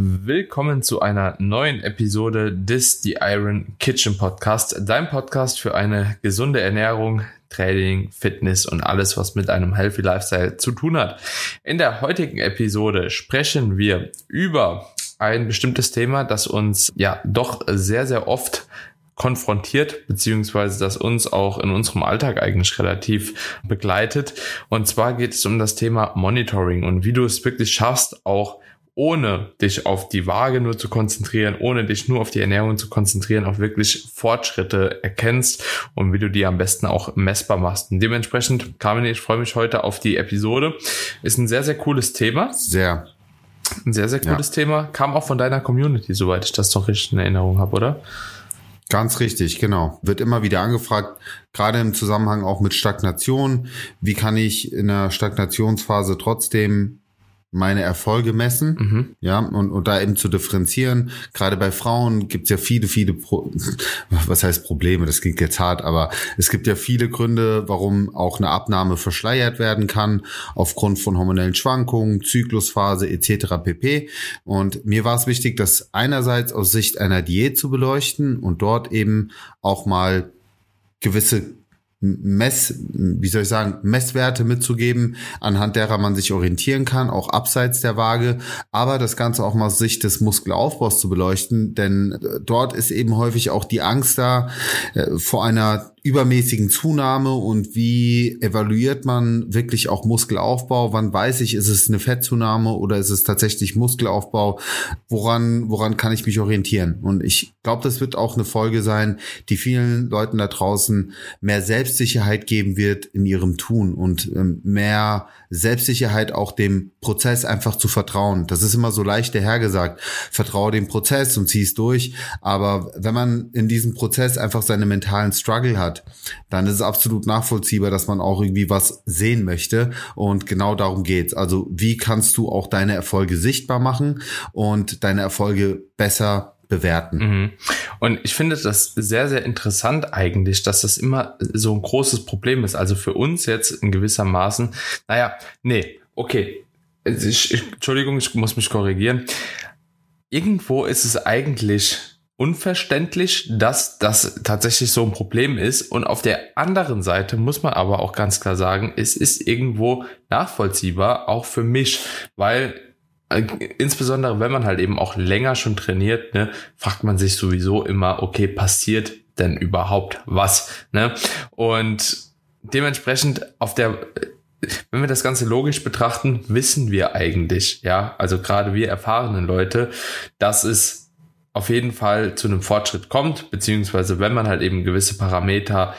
Willkommen zu einer neuen Episode des The Iron Kitchen Podcast, dein Podcast für eine gesunde Ernährung, Training, Fitness und alles, was mit einem Healthy Lifestyle zu tun hat. In der heutigen Episode sprechen wir über ein bestimmtes Thema, das uns ja doch sehr, sehr oft konfrontiert, beziehungsweise das uns auch in unserem Alltag eigentlich relativ begleitet. Und zwar geht es um das Thema Monitoring und wie du es wirklich schaffst, auch ohne dich auf die Waage nur zu konzentrieren, ohne dich nur auf die Ernährung zu konzentrieren, auch wirklich Fortschritte erkennst und wie du die am besten auch messbar machst. Und dementsprechend, Carmen, ich freue mich heute auf die Episode. Ist ein sehr, sehr cooles Thema. Sehr. Ein sehr, sehr cooles ja. Thema. Kam auch von deiner Community, soweit ich das doch richtig in Erinnerung habe, oder? Ganz richtig, genau. Wird immer wieder angefragt, gerade im Zusammenhang auch mit Stagnation. Wie kann ich in einer Stagnationsphase trotzdem meine Erfolge messen, mhm. ja, und, und da eben zu differenzieren. Gerade bei Frauen gibt es ja viele, viele, Pro was heißt Probleme, das klingt jetzt hart, aber es gibt ja viele Gründe, warum auch eine Abnahme verschleiert werden kann, aufgrund von hormonellen Schwankungen, Zyklusphase etc. pp. Und mir war es wichtig, das einerseits aus Sicht einer Diät zu beleuchten und dort eben auch mal gewisse Mess, wie soll ich sagen, Messwerte mitzugeben, anhand derer man sich orientieren kann, auch abseits der Waage, aber das Ganze auch mal aus Sicht des Muskelaufbaus zu beleuchten, denn äh, dort ist eben häufig auch die Angst da äh, vor einer übermäßigen Zunahme und wie evaluiert man wirklich auch Muskelaufbau? Wann weiß ich, ist es eine Fettzunahme oder ist es tatsächlich Muskelaufbau? Woran, woran kann ich mich orientieren? Und ich glaube, das wird auch eine Folge sein, die vielen Leuten da draußen mehr Selbstsicherheit geben wird in ihrem Tun und ähm, mehr Selbstsicherheit auch dem Prozess einfach zu vertrauen. Das ist immer so leicht dahergesagt. Vertraue dem Prozess und zieh es durch. Aber wenn man in diesem Prozess einfach seine mentalen Struggle hat, dann ist es absolut nachvollziehbar, dass man auch irgendwie was sehen möchte. Und genau darum geht's. Also wie kannst du auch deine Erfolge sichtbar machen und deine Erfolge besser bewerten. Mhm. Und ich finde das sehr, sehr interessant eigentlich, dass das immer so ein großes Problem ist. Also für uns jetzt in gewissermaßen, naja, nee, okay. Ich, ich, Entschuldigung, ich muss mich korrigieren. Irgendwo ist es eigentlich unverständlich, dass das tatsächlich so ein Problem ist. Und auf der anderen Seite muss man aber auch ganz klar sagen, es ist irgendwo nachvollziehbar, auch für mich, weil äh, insbesondere wenn man halt eben auch länger schon trainiert, ne, fragt man sich sowieso immer, okay, passiert denn überhaupt was? Ne? Und dementsprechend auf der wenn wir das Ganze logisch betrachten, wissen wir eigentlich, ja, also gerade wir erfahrenen Leute, dass es auf jeden Fall zu einem Fortschritt kommt, beziehungsweise wenn man halt eben gewisse Parameter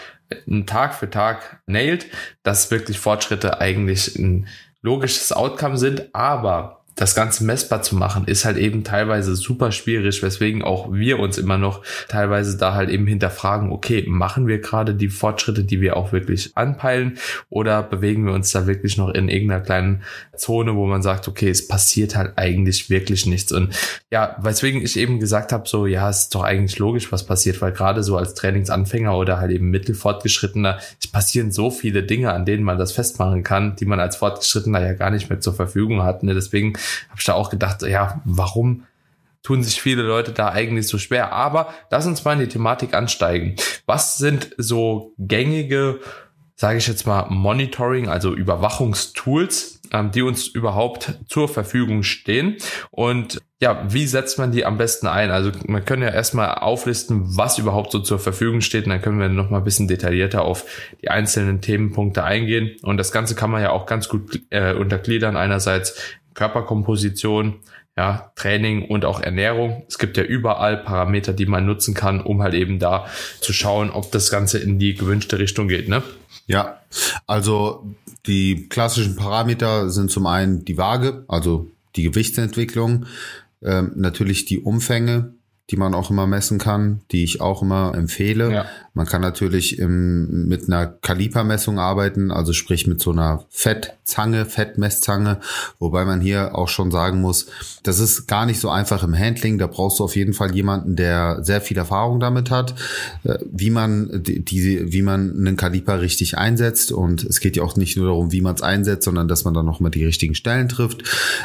Tag für Tag nailt, dass wirklich Fortschritte eigentlich ein logisches Outcome sind, aber das Ganze messbar zu machen, ist halt eben teilweise super schwierig, weswegen auch wir uns immer noch teilweise da halt eben hinterfragen, okay, machen wir gerade die Fortschritte, die wir auch wirklich anpeilen oder bewegen wir uns da wirklich noch in irgendeiner kleinen Zone, wo man sagt, okay, es passiert halt eigentlich wirklich nichts. Und ja, weswegen ich eben gesagt habe, so, ja, es ist doch eigentlich logisch, was passiert, weil gerade so als Trainingsanfänger oder halt eben mittelfortgeschrittener, es passieren so viele Dinge, an denen man das festmachen kann, die man als Fortgeschrittener ja gar nicht mehr zur Verfügung hat. Ne? Deswegen habe ich da auch gedacht, ja, warum tun sich viele Leute da eigentlich so schwer? Aber lass uns mal in die Thematik ansteigen. Was sind so gängige, sage ich jetzt mal, Monitoring, also Überwachungstools, ähm, die uns überhaupt zur Verfügung stehen? Und ja, wie setzt man die am besten ein? Also man kann ja erstmal auflisten, was überhaupt so zur Verfügung steht und dann können wir noch mal ein bisschen detaillierter auf die einzelnen Themenpunkte eingehen. Und das Ganze kann man ja auch ganz gut äh, untergliedern. Einerseits Körperkomposition, ja, Training und auch Ernährung. Es gibt ja überall Parameter, die man nutzen kann, um halt eben da zu schauen, ob das Ganze in die gewünschte Richtung geht, ne? Ja, also die klassischen Parameter sind zum einen die Waage, also die Gewichtsentwicklung, ähm, natürlich die Umfänge, die man auch immer messen kann, die ich auch immer empfehle. Ja. Man kann natürlich im, mit einer Kalipermessung arbeiten, also sprich mit so einer Fettzange, Fettmesszange, wobei man hier auch schon sagen muss, das ist gar nicht so einfach im Handling. Da brauchst du auf jeden Fall jemanden, der sehr viel Erfahrung damit hat, äh, wie man die, wie man einen Kaliper richtig einsetzt. Und es geht ja auch nicht nur darum, wie man es einsetzt, sondern dass man dann noch mal die richtigen Stellen trifft.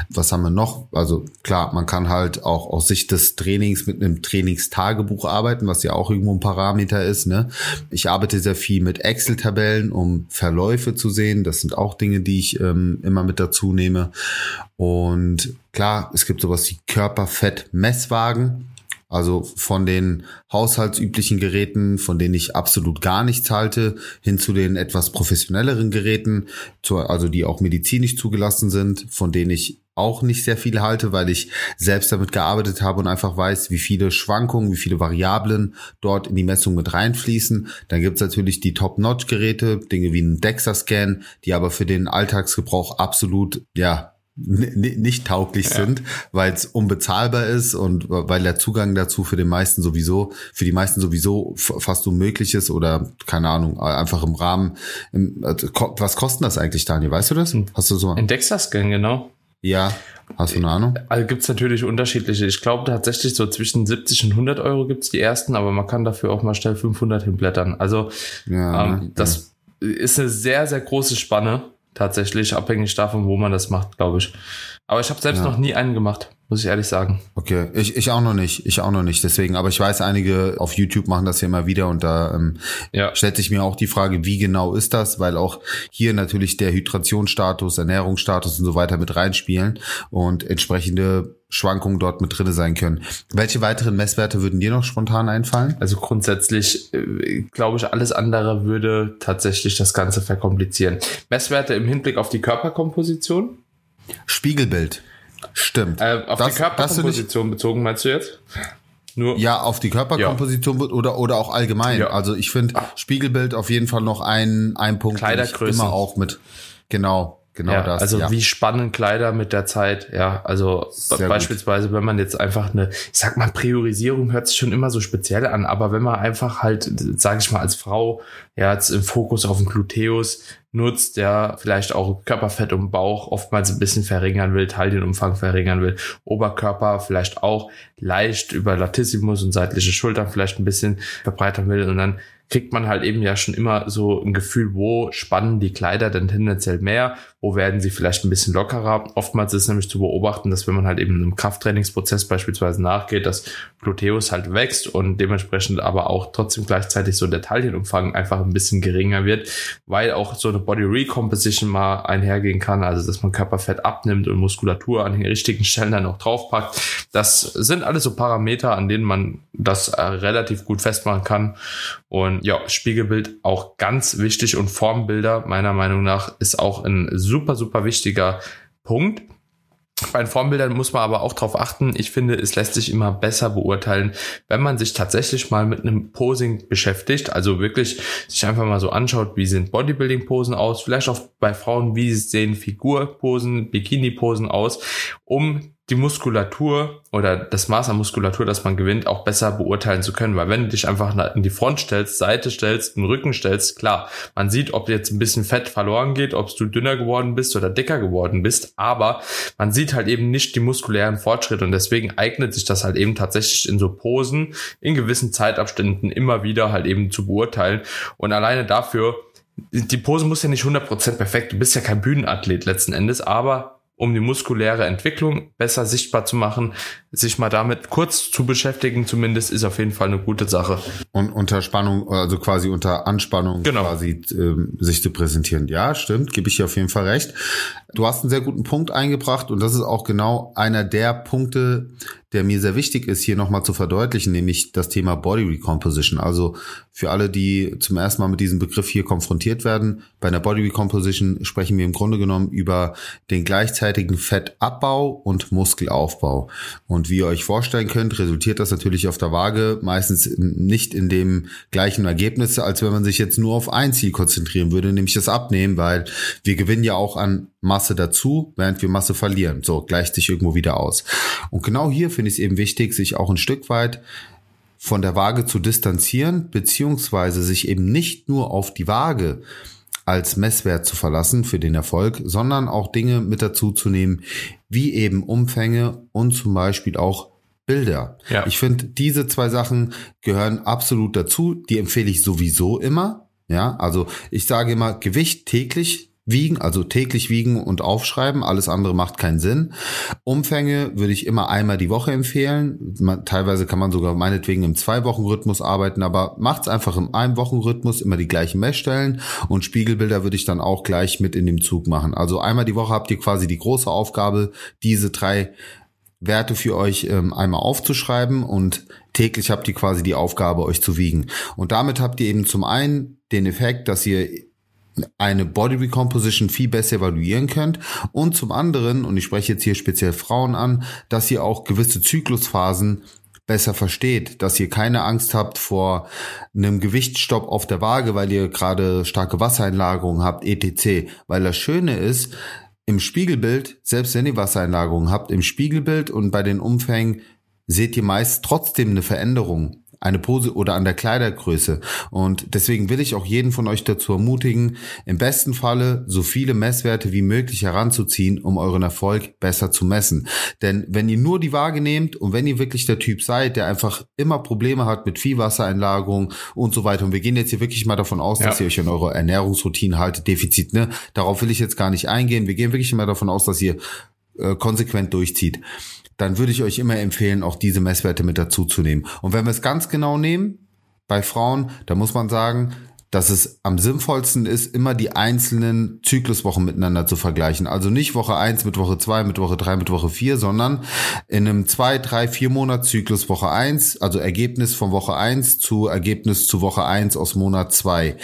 Was haben wir noch? Also klar, man kann halt auch aus Sicht des Trainings mit einem Trainingstagebuch arbeiten, was ja auch irgendwo ein Parameter ist. Ne? Ich arbeite sehr viel mit Excel-Tabellen, um Verläufe zu sehen. Das sind auch Dinge, die ich ähm, immer mit dazu nehme. Und klar, es gibt sowas wie Körperfett-Messwagen. Also von den haushaltsüblichen Geräten, von denen ich absolut gar nichts halte, hin zu den etwas professionelleren Geräten, also die auch medizinisch zugelassen sind, von denen ich auch nicht sehr viel halte, weil ich selbst damit gearbeitet habe und einfach weiß, wie viele Schwankungen, wie viele Variablen dort in die Messung mit reinfließen. Dann gibt's natürlich die Top-Notch-Geräte, Dinge wie ein DEXA-Scan, die aber für den Alltagsgebrauch absolut, ja, nicht tauglich ja. sind, weil es unbezahlbar ist und weil der Zugang dazu für den meisten sowieso, für die meisten sowieso fast unmöglich ist oder keine Ahnung, einfach im Rahmen. Im, also, was kostet das eigentlich, Daniel? Weißt du das? Hm. Hast du so? Ein Dexa-Scan, genau. Ja, hast du eine Ahnung? Also gibt's natürlich unterschiedliche. Ich glaube tatsächlich so zwischen 70 und 100 Euro gibt's die ersten, aber man kann dafür auch mal schnell 500 hinblättern. Also ja, ähm, das ja. ist eine sehr, sehr große Spanne tatsächlich, abhängig davon, wo man das macht, glaube ich. Aber ich habe selbst ja. noch nie einen gemacht muss ich ehrlich sagen. Okay, ich, ich auch noch nicht, ich auch noch nicht, deswegen, aber ich weiß, einige auf YouTube machen das ja immer wieder und da ähm, ja. stellt sich mir auch die Frage, wie genau ist das, weil auch hier natürlich der Hydrationsstatus, Ernährungsstatus und so weiter mit reinspielen und entsprechende Schwankungen dort mit drinne sein können. Welche weiteren Messwerte würden dir noch spontan einfallen? Also grundsätzlich äh, glaube ich, alles andere würde tatsächlich das Ganze verkomplizieren. Messwerte im Hinblick auf die Körperkomposition? Spiegelbild. Stimmt. Äh, auf das, die Körperkomposition bezogen, meinst du jetzt? Nur ja, auf die Körperkomposition ja. oder oder auch allgemein. Ja. Also ich finde Spiegelbild auf jeden Fall noch ein ein Punkt, Kleidergröße immer auch mit genau genau ja, das. Also wie spannen Kleider mit der Zeit, ja. Also Sehr beispielsweise, gut. wenn man jetzt einfach eine, ich sag mal, Priorisierung hört sich schon immer so speziell an, aber wenn man einfach halt, sage ich mal, als Frau ja jetzt im Fokus auf den Gluteus nutzt, der vielleicht auch Körperfett und Bauch oftmals ein bisschen verringern will, Taillenumfang verringern will, Oberkörper vielleicht auch leicht über Latissimus und seitliche Schultern vielleicht ein bisschen verbreitern will und dann kriegt man halt eben ja schon immer so ein Gefühl, wo spannen die Kleider denn tendenziell mehr, wo werden sie vielleicht ein bisschen lockerer. Oftmals ist nämlich zu beobachten, dass wenn man halt eben einem Krafttrainingsprozess beispielsweise nachgeht, dass Gluteus halt wächst und dementsprechend aber auch trotzdem gleichzeitig so der Taillenumfang einfach ein bisschen geringer wird, weil auch so eine Body Recomposition mal einhergehen kann, also dass man Körperfett abnimmt und Muskulatur an den richtigen Stellen dann auch draufpackt. Das sind alles so Parameter, an denen man das äh, relativ gut festmachen kann und ja, Spiegelbild auch ganz wichtig und Formbilder meiner Meinung nach ist auch ein super, super wichtiger Punkt. Bei den Formbildern muss man aber auch darauf achten. Ich finde, es lässt sich immer besser beurteilen, wenn man sich tatsächlich mal mit einem Posing beschäftigt. Also wirklich sich einfach mal so anschaut, wie sind Bodybuilding-Posen aus. Vielleicht auch bei Frauen, wie sehen Figurposen, Bikini-Posen aus, um die Muskulatur oder das Maß an Muskulatur, das man gewinnt, auch besser beurteilen zu können. Weil wenn du dich einfach in die Front stellst, Seite stellst, den Rücken stellst, klar, man sieht, ob jetzt ein bisschen Fett verloren geht, ob du dünner geworden bist oder dicker geworden bist, aber man sieht halt eben nicht die muskulären Fortschritte und deswegen eignet sich das halt eben tatsächlich in so Posen in gewissen Zeitabständen immer wieder halt eben zu beurteilen und alleine dafür die Pose muss ja nicht 100% perfekt, du bist ja kein Bühnenathlet letzten Endes, aber um die muskuläre Entwicklung besser sichtbar zu machen, sich mal damit kurz zu beschäftigen, zumindest ist auf jeden Fall eine gute Sache. Und unter Spannung, also quasi unter Anspannung genau. quasi ähm, sich zu präsentieren. Ja, stimmt, gebe ich dir auf jeden Fall recht. Du hast einen sehr guten Punkt eingebracht und das ist auch genau einer der Punkte, der mir sehr wichtig ist, hier nochmal zu verdeutlichen, nämlich das Thema Body Recomposition. Also für alle, die zum ersten Mal mit diesem Begriff hier konfrontiert werden, bei einer Body Recomposition sprechen wir im Grunde genommen über den gleichzeitigen Fettabbau und Muskelaufbau. Und Und wie ihr euch vorstellen könnt, resultiert das natürlich auf der Waage meistens nicht in dem gleichen Ergebnis, als wenn man sich jetzt nur auf ein Ziel konzentrieren würde, nämlich das Abnehmen, weil wir gewinnen ja auch an Masse dazu, während wir Masse verlieren. So, gleicht sich irgendwo wieder aus. Und genau hier finde ich es eben wichtig, sich auch ein Stück weit von der Waage zu distanzieren, beziehungsweise sich eben nicht nur auf die Waage als Messwert zu verlassen für den Erfolg, sondern auch Dinge mit dazu zu nehmen, wie eben Umfänge und zum Beispiel auch Bilder. Ja. Ich finde, diese zwei Sachen gehören absolut dazu. Die empfehle ich sowieso immer. Ja, also ich sage immer Gewicht täglich wiegen, also täglich wiegen und aufschreiben. Alles andere macht keinen Sinn. Umfänge würde ich immer einmal die Woche empfehlen. Man, teilweise kann man sogar meinetwegen im Zwei-Wochen-Rhythmus arbeiten, aber macht's einfach im Ein-Wochen-Rhythmus, immer die gleichen Messstellen und Spiegelbilder würde ich dann auch gleich mit in dem Zug machen. Also einmal die Woche habt ihr quasi die große Aufgabe, diese drei Werte für euch ähm, einmal aufzuschreiben und täglich habt ihr quasi die Aufgabe, euch zu wiegen. Und damit habt ihr eben zum einen den Effekt, dass ihr eine Body Recomposition viel besser evaluieren könnt und zum anderen, und ich spreche jetzt hier speziell Frauen an, dass ihr auch gewisse Zyklusphasen besser versteht, dass ihr keine Angst habt vor einem Gewichtsstopp auf der Waage, weil ihr gerade starke Wassereinlagerungen habt, etc. Weil das Schöne ist, im Spiegelbild, selbst wenn ihr Wassereinlagerungen habt, im Spiegelbild und bei den Umfängen seht ihr meist trotzdem eine Veränderung eine Pose oder an der Kleidergröße. Und deswegen will ich auch jeden von euch dazu ermutigen, im besten Falle so viele Messwerte wie möglich heranzuziehen, um euren Erfolg besser zu messen. Denn wenn ihr nur die Waage nehmt und wenn ihr wirklich der Typ seid, der einfach immer Probleme hat mit Viehwassereinlagerung und so weiter, und wir gehen jetzt hier wirklich mal davon aus, ja. dass ihr euch an eure Ernährungsroutine haltet, Defizit, ne? Darauf will ich jetzt gar nicht eingehen. Wir gehen wirklich immer davon aus, dass ihr äh, konsequent durchzieht dann würde ich euch immer empfehlen, auch diese Messwerte mit dazu zu nehmen. Und wenn wir es ganz genau nehmen, bei Frauen, da muss man sagen, dass es am sinnvollsten ist, immer die einzelnen Zykluswochen miteinander zu vergleichen. Also nicht Woche eins mit Woche zwei mit Woche drei mit Woche vier, sondern in einem zwei, drei, vier Monat Zyklus Woche eins, also Ergebnis von Woche eins zu Ergebnis zu Woche eins aus Monat zwei.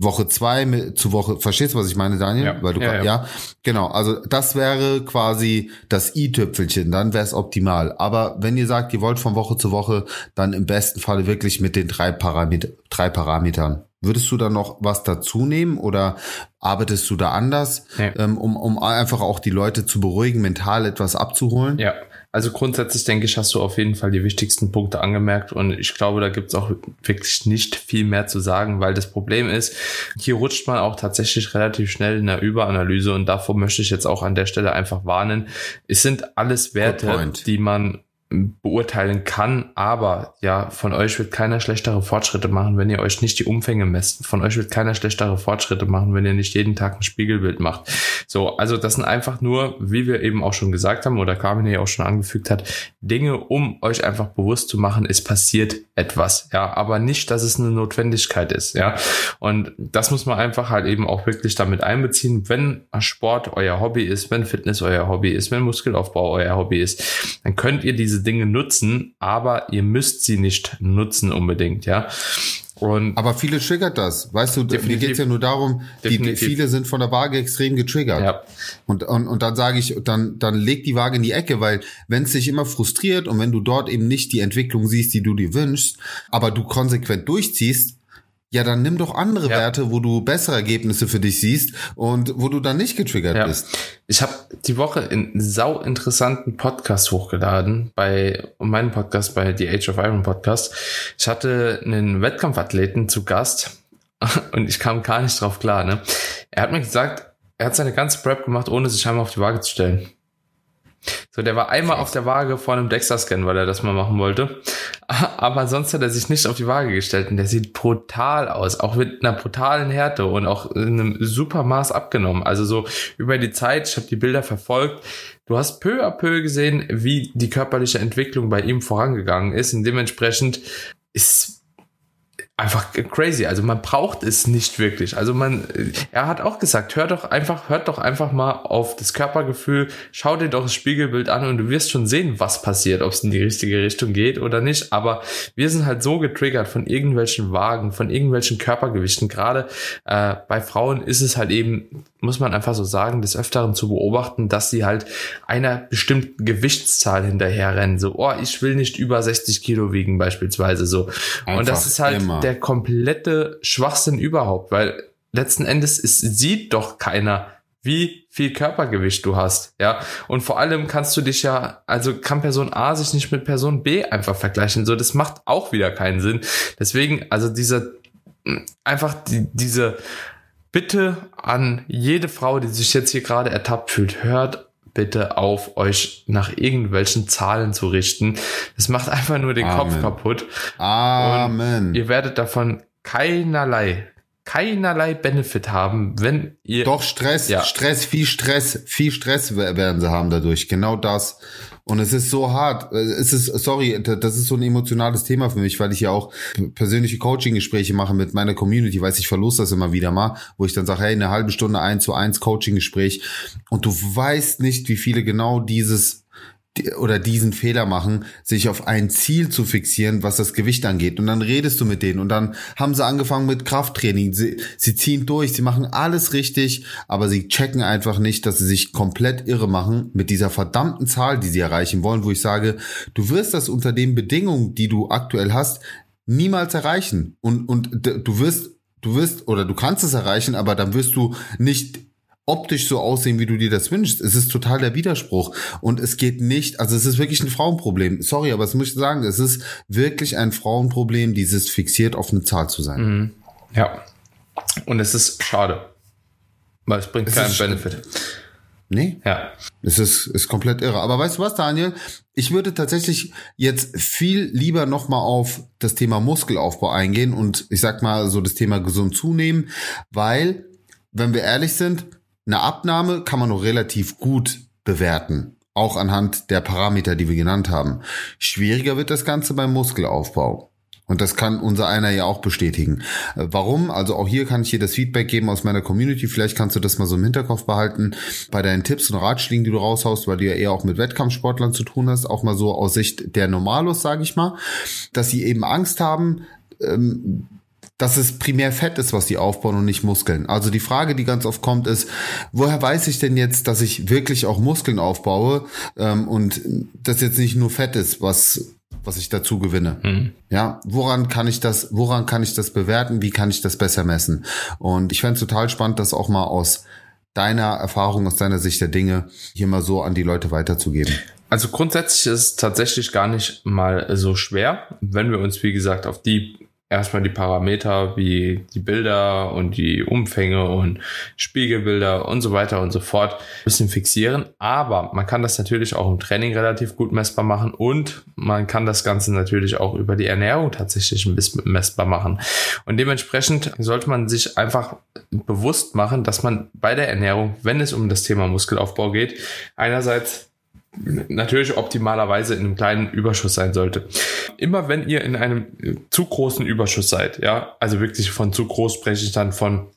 Woche zwei zu Woche, verstehst du, was ich meine, Daniel? Ja, Weil du ja, ja. ja, genau. Also das wäre quasi das i-Tüpfelchen, dann wäre es optimal. Aber wenn ihr sagt, ihr wollt von Woche zu Woche, dann im besten Falle wirklich mit den drei, Parameter, drei Parametern. Würdest du da noch was dazu nehmen oder arbeitest du da anders, nee. ähm, um, um einfach auch die Leute zu beruhigen, mental etwas abzuholen? Ja, also grundsätzlich denke ich, hast du auf jeden Fall die wichtigsten Punkte angemerkt und ich glaube, da gibt es auch wirklich nicht viel mehr zu sagen, weil das Problem ist, hier rutscht man auch tatsächlich relativ schnell in der Überanalyse und davor möchte ich jetzt auch an der Stelle einfach warnen. Es sind alles Werte, die man beurteilen kann, aber ja, von euch wird keiner schlechtere Fortschritte machen, wenn ihr euch nicht die Umfänge messt. Von euch wird keiner schlechtere Fortschritte machen, wenn ihr nicht jeden Tag ein Spiegelbild macht. So, also das sind einfach nur, wie wir eben auch schon gesagt haben oder Carmen ja auch schon angefügt hat, Dinge, um euch einfach bewusst zu machen, es passiert etwas, ja, aber nicht, dass es eine Notwendigkeit ist, ja. Und das muss man einfach halt eben auch wirklich damit einbeziehen, wenn Sport euer Hobby ist, wenn Fitness euer Hobby ist, wenn Muskelaufbau euer Hobby ist, dann könnt ihr diese Dinge nutzen, aber ihr müsst sie nicht nutzen unbedingt, ja. Und aber viele triggert das. Weißt du, mir geht's ja nur darum, die, viele sind von der Waage extrem getriggert. Ja. Und, und, und dann sage ich, dann, dann leg die Waage in die Ecke, weil wenn es dich immer frustriert und wenn du dort eben nicht die Entwicklung siehst, die du dir wünschst, aber du konsequent durchziehst, ja, dann nimm doch andere ja. Werte, wo du bessere Ergebnisse für dich siehst und wo du dann nicht getriggert ja. bist. Ich habe die Woche einen sau interessanten Podcast hochgeladen bei meinem Podcast bei The Age of Iron Podcast. Ich hatte einen Wettkampfathleten zu Gast und ich kam gar nicht drauf klar. Ne? Er hat mir gesagt, er hat seine ganze Prep gemacht, ohne sich einmal auf die Waage zu stellen. So, der war einmal auf der Waage vor einem Dexter-Scan, weil er das mal machen wollte. Aber sonst hat er sich nicht auf die Waage gestellt und der sieht brutal aus. Auch mit einer brutalen Härte und auch in einem super Maß abgenommen. Also so über die Zeit, ich habe die Bilder verfolgt. Du hast peu à peu gesehen, wie die körperliche Entwicklung bei ihm vorangegangen ist und dementsprechend ist einfach crazy. Also man braucht es nicht wirklich. Also man, er hat auch gesagt, hör doch einfach, hört doch einfach mal auf das Körpergefühl, schau dir doch das Spiegelbild an und du wirst schon sehen, was passiert, ob es in die richtige Richtung geht oder nicht. Aber wir sind halt so getriggert von irgendwelchen Wagen, von irgendwelchen Körpergewichten. Gerade äh, bei Frauen ist es halt eben muss man einfach so sagen, des Öfteren zu beobachten, dass sie halt einer bestimmten Gewichtszahl hinterherrennen. So, oh, ich will nicht über 60 Kilo wiegen beispielsweise so. Einfach und das ist halt immer. der komplette Schwachsinn überhaupt, weil letzten Endes ist, sieht doch keiner, wie viel Körpergewicht du hast, ja. Und vor allem kannst du dich ja, also kann Person A sich nicht mit Person B einfach vergleichen. So, das macht auch wieder keinen Sinn. Deswegen, also diese, einfach die, diese Bitte an jede Frau, die sich jetzt hier gerade ertappt fühlt, hört bitte auf, euch nach irgendwelchen Zahlen zu richten. Das macht einfach nur den Amen. Kopf kaputt. Amen. Und ihr werdet davon keinerlei keinerlei Benefit haben, wenn ihr. Doch Stress, ja. Stress, viel Stress, viel Stress werden sie haben dadurch. Genau das. Und es ist so hart. Es ist, sorry, das ist so ein emotionales Thema für mich, weil ich ja auch persönliche Coaching-Gespräche mache mit meiner Community, weiß ich verlust das immer wieder mal, wo ich dann sage, hey, eine halbe Stunde eins zu eins Coaching-Gespräch und du weißt nicht, wie viele genau dieses oder diesen Fehler machen, sich auf ein Ziel zu fixieren, was das Gewicht angeht. Und dann redest du mit denen und dann haben sie angefangen mit Krafttraining. Sie, sie ziehen durch, sie machen alles richtig, aber sie checken einfach nicht, dass sie sich komplett irre machen mit dieser verdammten Zahl, die sie erreichen wollen, wo ich sage, du wirst das unter den Bedingungen, die du aktuell hast, niemals erreichen. Und, und du wirst, du wirst, oder du kannst es erreichen, aber dann wirst du nicht optisch so aussehen, wie du dir das wünschst. Es ist total der Widerspruch. Und es geht nicht, also es ist wirklich ein Frauenproblem. Sorry, aber es muss ich sagen, es ist wirklich ein Frauenproblem, dieses fixiert auf eine Zahl zu sein. Mhm. Ja. Und es ist schade. Weil es bringt es keinen Benefit. Nee. Ja. Es ist, ist komplett irre. Aber weißt du was, Daniel? Ich würde tatsächlich jetzt viel lieber nochmal auf das Thema Muskelaufbau eingehen und ich sag mal so das Thema gesund zunehmen, weil, wenn wir ehrlich sind, eine Abnahme kann man noch relativ gut bewerten, auch anhand der Parameter, die wir genannt haben. Schwieriger wird das Ganze beim Muskelaufbau. Und das kann unser einer ja auch bestätigen. Äh, warum? Also auch hier kann ich dir das Feedback geben aus meiner Community. Vielleicht kannst du das mal so im Hinterkopf behalten bei deinen Tipps und Ratschlägen, die du raushaust, weil du ja eher auch mit Wettkampfsportlern zu tun hast, auch mal so aus Sicht der Normalos, sage ich mal, dass sie eben Angst haben, ähm, dass es primär Fett ist, was die aufbauen und nicht Muskeln. Also die Frage, die ganz oft kommt, ist, woher weiß ich denn jetzt, dass ich wirklich auch Muskeln aufbaue ähm, und das jetzt nicht nur Fett ist, was was ich dazu gewinne. Mhm. Ja, woran kann ich das, woran kann ich das bewerten? Wie kann ich das besser messen? Und ich fände es total spannend, das auch mal aus deiner Erfahrung, aus deiner Sicht der Dinge hier mal so an die Leute weiterzugeben. Also grundsätzlich ist es tatsächlich gar nicht mal so schwer, wenn wir uns, wie gesagt, auf die erstmal die Parameter wie die Bilder und die Umfänge und Spiegelbilder und so weiter und so fort ein bisschen fixieren. Aber man kann das natürlich auch im Training relativ gut messbar machen und man kann das Ganze natürlich auch über die Ernährung tatsächlich ein bisschen messbar machen. Und dementsprechend sollte man sich einfach bewusst machen, dass man bei der Ernährung, wenn es um das Thema Muskelaufbau geht, einerseits natürlich optimalerweise in einem kleinen Überschuss sein sollte. Immer wenn ihr in einem zu großen Überschuss seid, ja, also wirklich von zu groß spreche ich dann von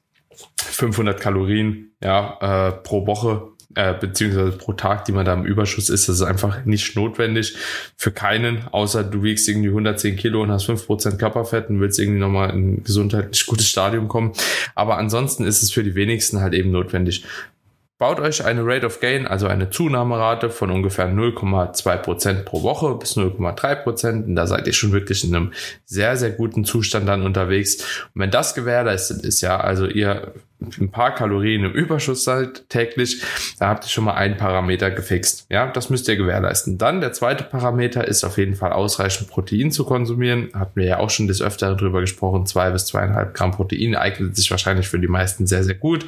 500 Kalorien, ja, äh, pro Woche, äh, beziehungsweise pro Tag, die man da im Überschuss ist, das ist einfach nicht notwendig für keinen, außer du wiegst irgendwie 110 Kilo und hast 5% Körperfett und willst irgendwie nochmal in ein gesundheitlich gutes Stadium kommen. Aber ansonsten ist es für die wenigsten halt eben notwendig. Baut euch eine Rate of Gain, also eine Zunahmerate von ungefähr 0,2% pro Woche bis 0,3%. Und da seid ihr schon wirklich in einem sehr, sehr guten Zustand dann unterwegs. Und wenn das gewährleistet ist, ja, also ihr ein paar Kalorien im Überschuss seid täglich, da habt ihr schon mal einen Parameter gefixt. Ja, das müsst ihr gewährleisten. Dann der zweite Parameter ist auf jeden Fall ausreichend Protein zu konsumieren. Hatten wir ja auch schon des Öfteren drüber gesprochen. Zwei bis zweieinhalb Gramm Protein eignet sich wahrscheinlich für die meisten sehr, sehr gut.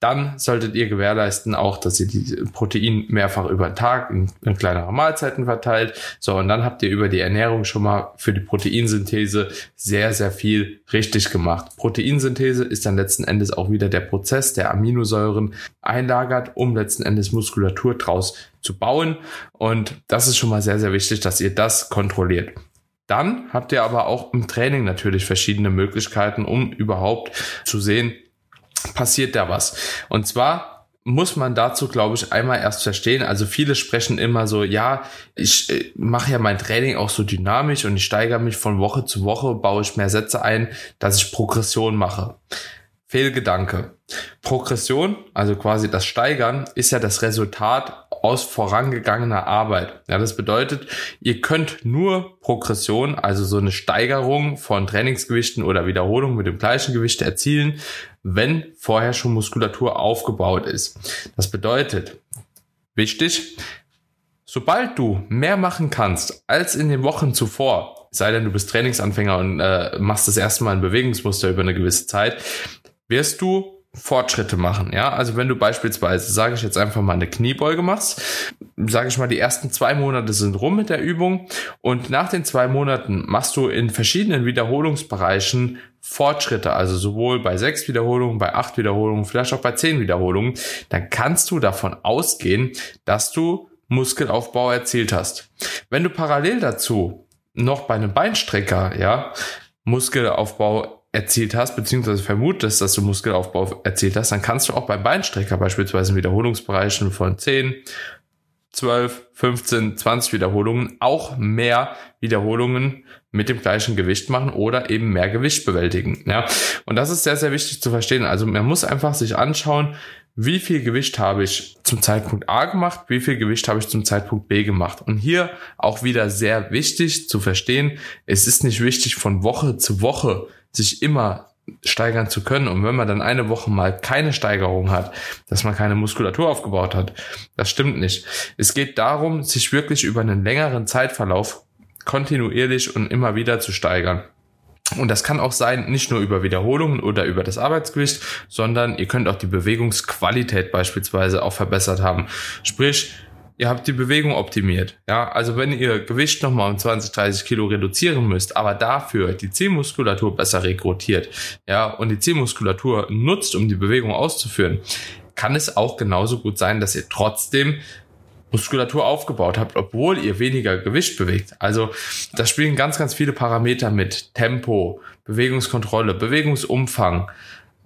Dann solltet ihr gewährleisten auch, dass ihr die Protein mehrfach über den Tag in, in kleinere Mahlzeiten verteilt. So, und dann habt ihr über die Ernährung schon mal für die Proteinsynthese sehr, sehr viel richtig gemacht. Proteinsynthese ist dann letzten Endes auch wieder der Prozess, der Aminosäuren einlagert, um letzten Endes Muskulatur draus zu bauen. Und das ist schon mal sehr, sehr wichtig, dass ihr das kontrolliert. Dann habt ihr aber auch im Training natürlich verschiedene Möglichkeiten, um überhaupt zu sehen, passiert da was. Und zwar muss man dazu, glaube ich, einmal erst verstehen. Also viele sprechen immer so, ja, ich äh, mache ja mein Training auch so dynamisch und ich steigere mich von Woche zu Woche, baue ich mehr Sätze ein, dass ich Progression mache. Fehlgedanke. Progression, also quasi das Steigern, ist ja das Resultat aus vorangegangener Arbeit. Ja, das bedeutet, ihr könnt nur Progression, also so eine Steigerung von Trainingsgewichten oder Wiederholungen mit dem gleichen Gewicht erzielen, wenn vorher schon Muskulatur aufgebaut ist. Das bedeutet, wichtig, sobald du mehr machen kannst als in den Wochen zuvor, sei denn du bist Trainingsanfänger und äh, machst das erste Mal ein Bewegungsmuster über eine gewisse Zeit, wirst du Fortschritte machen. Ja, also wenn du beispielsweise, sage ich jetzt einfach mal eine Kniebeuge machst, sage ich mal, die ersten zwei Monate sind rum mit der Übung und nach den zwei Monaten machst du in verschiedenen Wiederholungsbereichen Fortschritte, also sowohl bei sechs Wiederholungen, bei acht Wiederholungen, vielleicht auch bei zehn Wiederholungen, dann kannst du davon ausgehen, dass du Muskelaufbau erzielt hast. Wenn du parallel dazu noch bei einem Beinstrecker, ja, Muskelaufbau erzielt hast, beziehungsweise vermutest, dass du Muskelaufbau erzielt hast, dann kannst du auch beim Beinstrecker beispielsweise in Wiederholungsbereichen von 10, 12, 15, 20 Wiederholungen auch mehr Wiederholungen mit dem gleichen Gewicht machen oder eben mehr Gewicht bewältigen. Ja, und das ist sehr, sehr wichtig zu verstehen. Also man muss einfach sich anschauen, wie viel Gewicht habe ich zum Zeitpunkt A gemacht, wie viel Gewicht habe ich zum Zeitpunkt B gemacht. Und hier auch wieder sehr wichtig zu verstehen, es ist nicht wichtig von Woche zu Woche sich immer steigern zu können. Und wenn man dann eine Woche mal keine Steigerung hat, dass man keine Muskulatur aufgebaut hat, das stimmt nicht. Es geht darum, sich wirklich über einen längeren Zeitverlauf kontinuierlich und immer wieder zu steigern. Und das kann auch sein, nicht nur über Wiederholungen oder über das Arbeitsgewicht, sondern ihr könnt auch die Bewegungsqualität beispielsweise auch verbessert haben. Sprich, ihr habt die Bewegung optimiert. Ja, also wenn ihr Gewicht nochmal um 20, 30 Kilo reduzieren müsst, aber dafür die Zielmuskulatur besser rekrutiert, ja, und die Zielmuskulatur nutzt, um die Bewegung auszuführen, kann es auch genauso gut sein, dass ihr trotzdem Muskulatur aufgebaut habt, obwohl ihr weniger Gewicht bewegt. Also da spielen ganz, ganz viele Parameter mit. Tempo, Bewegungskontrolle, Bewegungsumfang,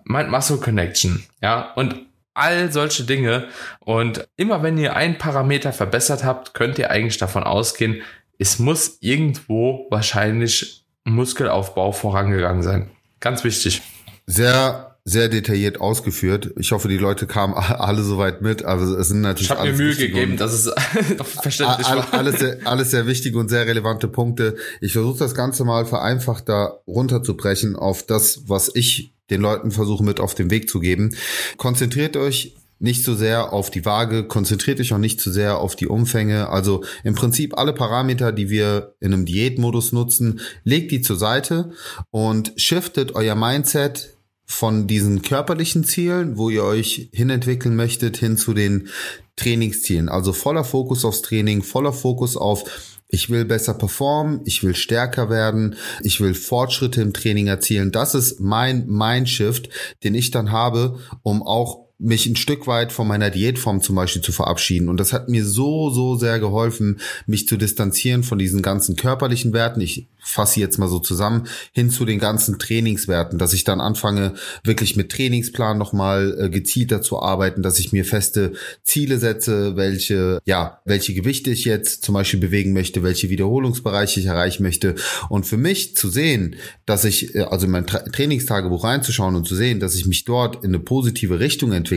Mind-Muscle Connection, ja, und all solche Dinge. Und immer wenn ihr einen Parameter verbessert habt, könnt ihr eigentlich davon ausgehen, es muss irgendwo wahrscheinlich Muskelaufbau vorangegangen sein. Ganz wichtig. Sehr sehr detailliert ausgeführt. Ich hoffe, die Leute kamen alle soweit mit. Also es sind natürlich. Ich habe mir Mühe gegeben, dass es verständlich war. Alles sehr, alles sehr wichtige und sehr relevante Punkte. Ich versuche das Ganze mal vereinfacht da runterzubrechen auf das, was ich den Leuten versuche mit auf den Weg zu geben. Konzentriert euch nicht so sehr auf die Waage, konzentriert euch auch nicht zu so sehr auf die Umfänge. Also im Prinzip alle Parameter, die wir in einem Diätmodus nutzen, legt die zur Seite und shiftet euer Mindset von diesen körperlichen Zielen, wo ihr euch hinentwickeln möchtet, hin zu den Trainingszielen. Also voller Fokus aufs Training, voller Fokus auf ich will besser performen, ich will stärker werden, ich will Fortschritte im Training erzielen. Das ist mein Mindshift, den ich dann habe, um auch mich ein Stück weit von meiner Diätform zum Beispiel zu verabschieden. Und das hat mir so, so sehr geholfen, mich zu distanzieren von diesen ganzen körperlichen Werten. Ich fasse jetzt mal so zusammen, hin zu den ganzen Trainingswerten, dass ich dann anfange, wirklich mit Trainingsplan nochmal äh, gezielter zu arbeiten, dass ich mir feste Ziele setze, welche, ja, welche Gewichte ich jetzt zum Beispiel bewegen möchte, welche Wiederholungsbereiche ich erreichen möchte. Und für mich zu sehen, dass ich, äh, also in mein Tra Trainingstagebuch reinzuschauen und zu sehen, dass ich mich dort in eine positive Richtung entwickle,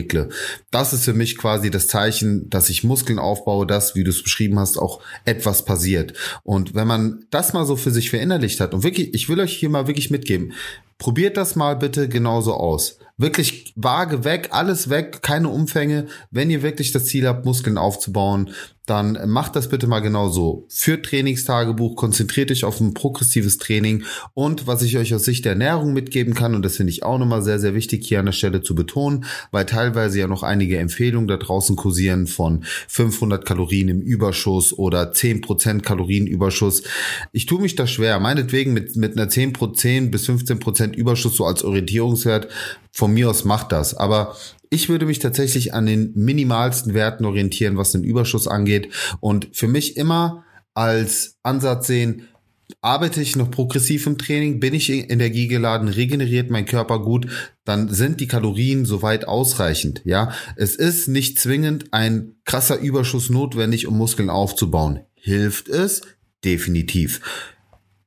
das ist für mich quasi das Zeichen, dass ich Muskeln aufbaue, dass, wie du es beschrieben hast, auch etwas passiert. Und wenn man das mal so für sich verinnerlicht hat. Und wirklich, ich will euch hier mal wirklich mitgeben. Probiert das mal bitte genauso aus. Wirklich vage weg, alles weg, keine Umfänge. Wenn ihr wirklich das Ziel habt, Muskeln aufzubauen, dann macht das bitte mal genau so. Führt Trainingstagebuch, konzentriert euch auf ein progressives Training und was ich euch aus Sicht der Ernährung mitgeben kann, und das finde ich auch nochmal sehr, sehr wichtig hier an der Stelle zu betonen, weil teilweise ja noch einige Empfehlungen da draußen kursieren von 500 Kalorien im Überschuss oder 10% Kalorienüberschuss. Ich tue mich da schwer, meinetwegen mit, mit einer 10%, bis 15% Überschuss so als Orientierungswert von mir aus macht das. Aber ich würde mich tatsächlich an den minimalsten Werten orientieren, was den Überschuss angeht. Und für mich immer als Ansatz sehen, arbeite ich noch progressiv im Training, bin ich energiegeladen, regeneriert mein Körper gut, dann sind die Kalorien soweit ausreichend. Ja, es ist nicht zwingend ein krasser Überschuss notwendig, um Muskeln aufzubauen. Hilft es? Definitiv.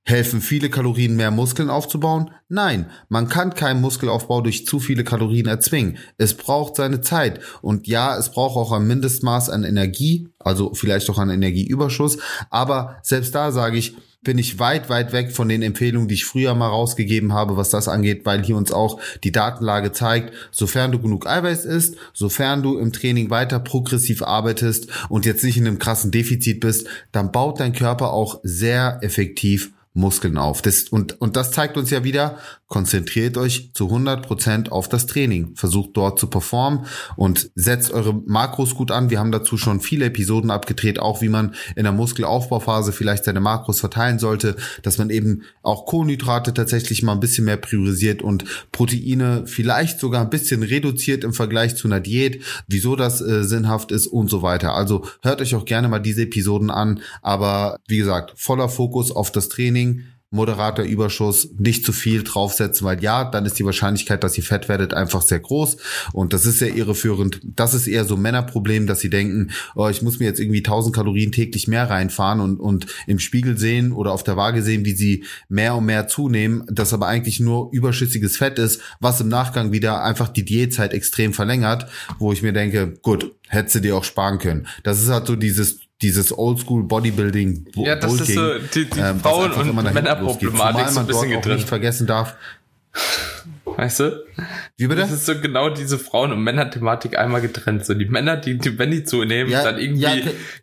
Helfen viele Kalorien mehr Muskeln aufzubauen? Nein, man kann keinen Muskelaufbau durch zu viele Kalorien erzwingen. Es braucht seine Zeit. Und ja, es braucht auch ein Mindestmaß an Energie, also vielleicht auch an Energieüberschuss. Aber selbst da sage ich, bin ich weit, weit weg von den Empfehlungen, die ich früher mal rausgegeben habe, was das angeht, weil hier uns auch die Datenlage zeigt, sofern du genug Eiweiß isst, sofern du im Training weiter progressiv arbeitest und jetzt nicht in einem krassen Defizit bist, dann baut dein Körper auch sehr effektiv Muskeln auf. Das, und, und das zeigt uns ja wieder, konzentriert euch zu 100 Prozent auf das Training. Versucht dort zu performen und setzt eure Makros gut an. Wir haben dazu schon viele Episoden abgedreht, auch wie man in der Muskelaufbauphase vielleicht seine Makros verteilen sollte, dass man eben auch Kohlenhydrate tatsächlich mal ein bisschen mehr priorisiert und Proteine vielleicht sogar ein bisschen reduziert im Vergleich zu einer Diät, wieso das äh, sinnhaft ist und so weiter. Also hört euch auch gerne mal diese Episoden an, aber wie gesagt, voller Fokus auf das Training moderater Überschuss, nicht zu viel draufsetzen, weil ja, dann ist die Wahrscheinlichkeit, dass ihr fett werdet, einfach sehr groß. Und das ist sehr irreführend. Das ist eher so Männerproblem, dass sie denken, oh, ich muss mir jetzt irgendwie 1000 Kalorien täglich mehr reinfahren und, und im Spiegel sehen oder auf der Waage sehen, wie sie mehr und mehr zunehmen, das aber eigentlich nur überschüssiges Fett ist, was im Nachgang wieder einfach die Diätzeit extrem verlängert, wo ich mir denke, gut, hättest du dir auch sparen können. Das ist halt so dieses dieses Oldschool Bodybuilding Ja, das Bulking, ist so die, die ähm, Frauen- und Männerproblematik so ein bisschen man dort auch nicht vergessen darf. Weißt du? Wie bitte? Das ist so genau diese Frauen- und Männer-Thematik einmal getrennt. So die Männer, die, die die zunehmen, ja, dann irgendwie, ja,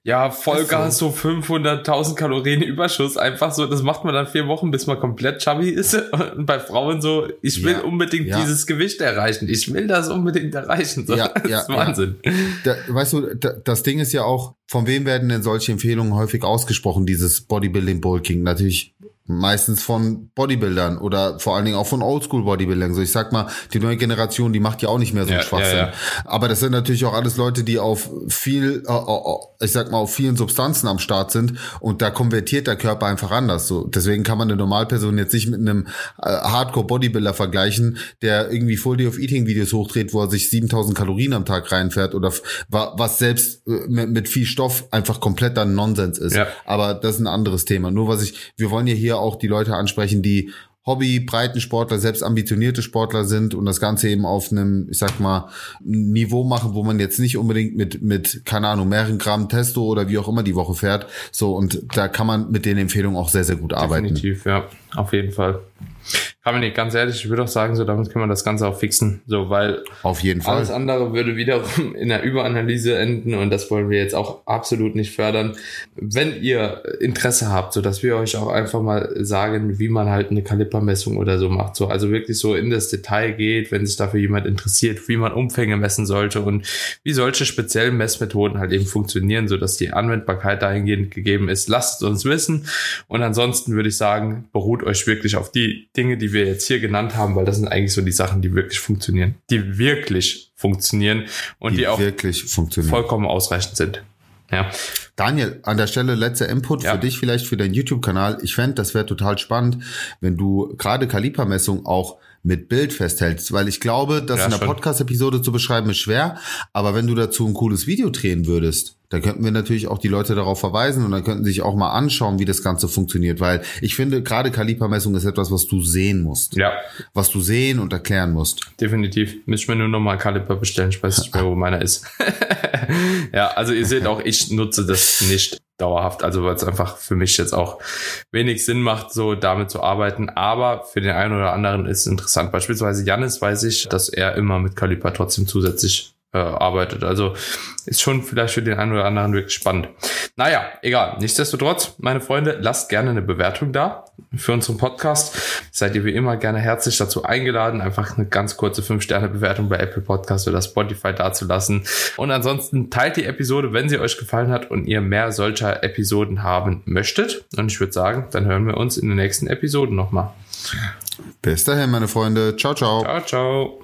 ja Vollgas, so, so 500.000 Kalorien Überschuss. Einfach so, das macht man dann vier Wochen, bis man komplett chubby ist. Und bei Frauen so, ich will ja, unbedingt ja. dieses Gewicht erreichen. Ich will das unbedingt erreichen. So, ja, das ja, ist Wahnsinn. Da, weißt du, da, das Ding ist ja auch, von wem werden denn solche Empfehlungen häufig ausgesprochen, dieses Bodybuilding-Bulking? Natürlich meistens von Bodybuildern oder vor allen Dingen auch von Oldschool-Bodybuildern. So ich sag mal, die neue Generation, die macht ja auch nicht mehr so einen ja, Schwachsinn. Ja, ja. Aber das sind natürlich auch alles Leute, die auf viel, äh, äh, ich sag mal, auf vielen Substanzen am Start sind und da konvertiert der Körper einfach anders. So deswegen kann man eine Normalperson jetzt nicht mit einem äh, Hardcore-Bodybuilder vergleichen, der irgendwie Full Day of Eating Videos hochdreht, wo er sich 7000 Kalorien am Tag reinfährt oder was selbst mit, viel Stoff einfach komplett dann Nonsens ist. Aber das ist ein anderes Thema. Nur was ich, wir wollen ja hier auch die Leute ansprechen, die Hobby, Breitensportler, selbst ambitionierte Sportler sind und das Ganze eben auf einem, ich sag mal, Niveau machen, wo man jetzt nicht unbedingt mit, mit, keine Ahnung, mehreren Gramm Testo oder wie auch immer die Woche fährt. So, und da kann man mit den Empfehlungen auch sehr, sehr gut arbeiten. Definitiv, ja, auf jeden Fall. Kann man nicht, ganz ehrlich, ich würde auch sagen, so damit kann man das Ganze auch fixen, so, weil auf jeden Fall alles andere würde wiederum in der Überanalyse enden und das wollen wir jetzt auch absolut nicht fördern. Wenn ihr Interesse habt, so dass wir euch auch einfach mal sagen, wie man halt eine Kalipermessung oder so macht, so, also wirklich so in das Detail geht, wenn sich dafür jemand interessiert, wie man Umfänge messen sollte und wie solche speziellen Messmethoden halt eben funktionieren, so dass die Anwendbarkeit dahingehend gegeben ist, lasst es uns wissen und ansonsten würde ich sagen, beruht euch wirklich auf die Dinge, die wir jetzt hier genannt haben, weil das sind eigentlich so die Sachen, die wirklich funktionieren, die wirklich funktionieren und die, die auch wirklich vollkommen ausreichend sind. Ja. Daniel, an der Stelle letzter Input ja. für dich vielleicht für deinen YouTube-Kanal. Ich fände, das wäre total spannend, wenn du gerade Kalipermessung auch mit Bild festhältst, weil ich glaube, das ja, in der Podcast-Episode zu beschreiben ist schwer, aber wenn du dazu ein cooles Video drehen würdest, dann könnten wir natürlich auch die Leute darauf verweisen und dann könnten sich auch mal anschauen, wie das Ganze funktioniert, weil ich finde, gerade Kalipermessung ist etwas, was du sehen musst. Ja. Was du sehen und erklären musst. Definitiv. Müsste ich mir nur nochmal Kaliper bestellen. Ich weiß nicht mehr, wo meiner ist. ja, also ihr seht auch, ich nutze das nicht dauerhaft, also weil es einfach für mich jetzt auch wenig Sinn macht, so damit zu arbeiten. Aber für den einen oder anderen ist es interessant. Beispielsweise Janis weiß ich, dass er immer mit Kaliper trotzdem zusätzlich äh, arbeitet. Also ist schon vielleicht für den einen oder anderen wirklich spannend. Naja, egal. Nichtsdestotrotz, meine Freunde, lasst gerne eine Bewertung da für unseren Podcast. Seid ihr wie immer gerne herzlich dazu eingeladen, einfach eine ganz kurze 5-Sterne-Bewertung bei Apple Podcast oder Spotify dazulassen. Und ansonsten teilt die Episode, wenn sie euch gefallen hat und ihr mehr solcher Episoden haben möchtet. Und ich würde sagen, dann hören wir uns in den nächsten Episoden nochmal. Bis dahin, meine Freunde. Ciao, ciao. Ciao, ciao.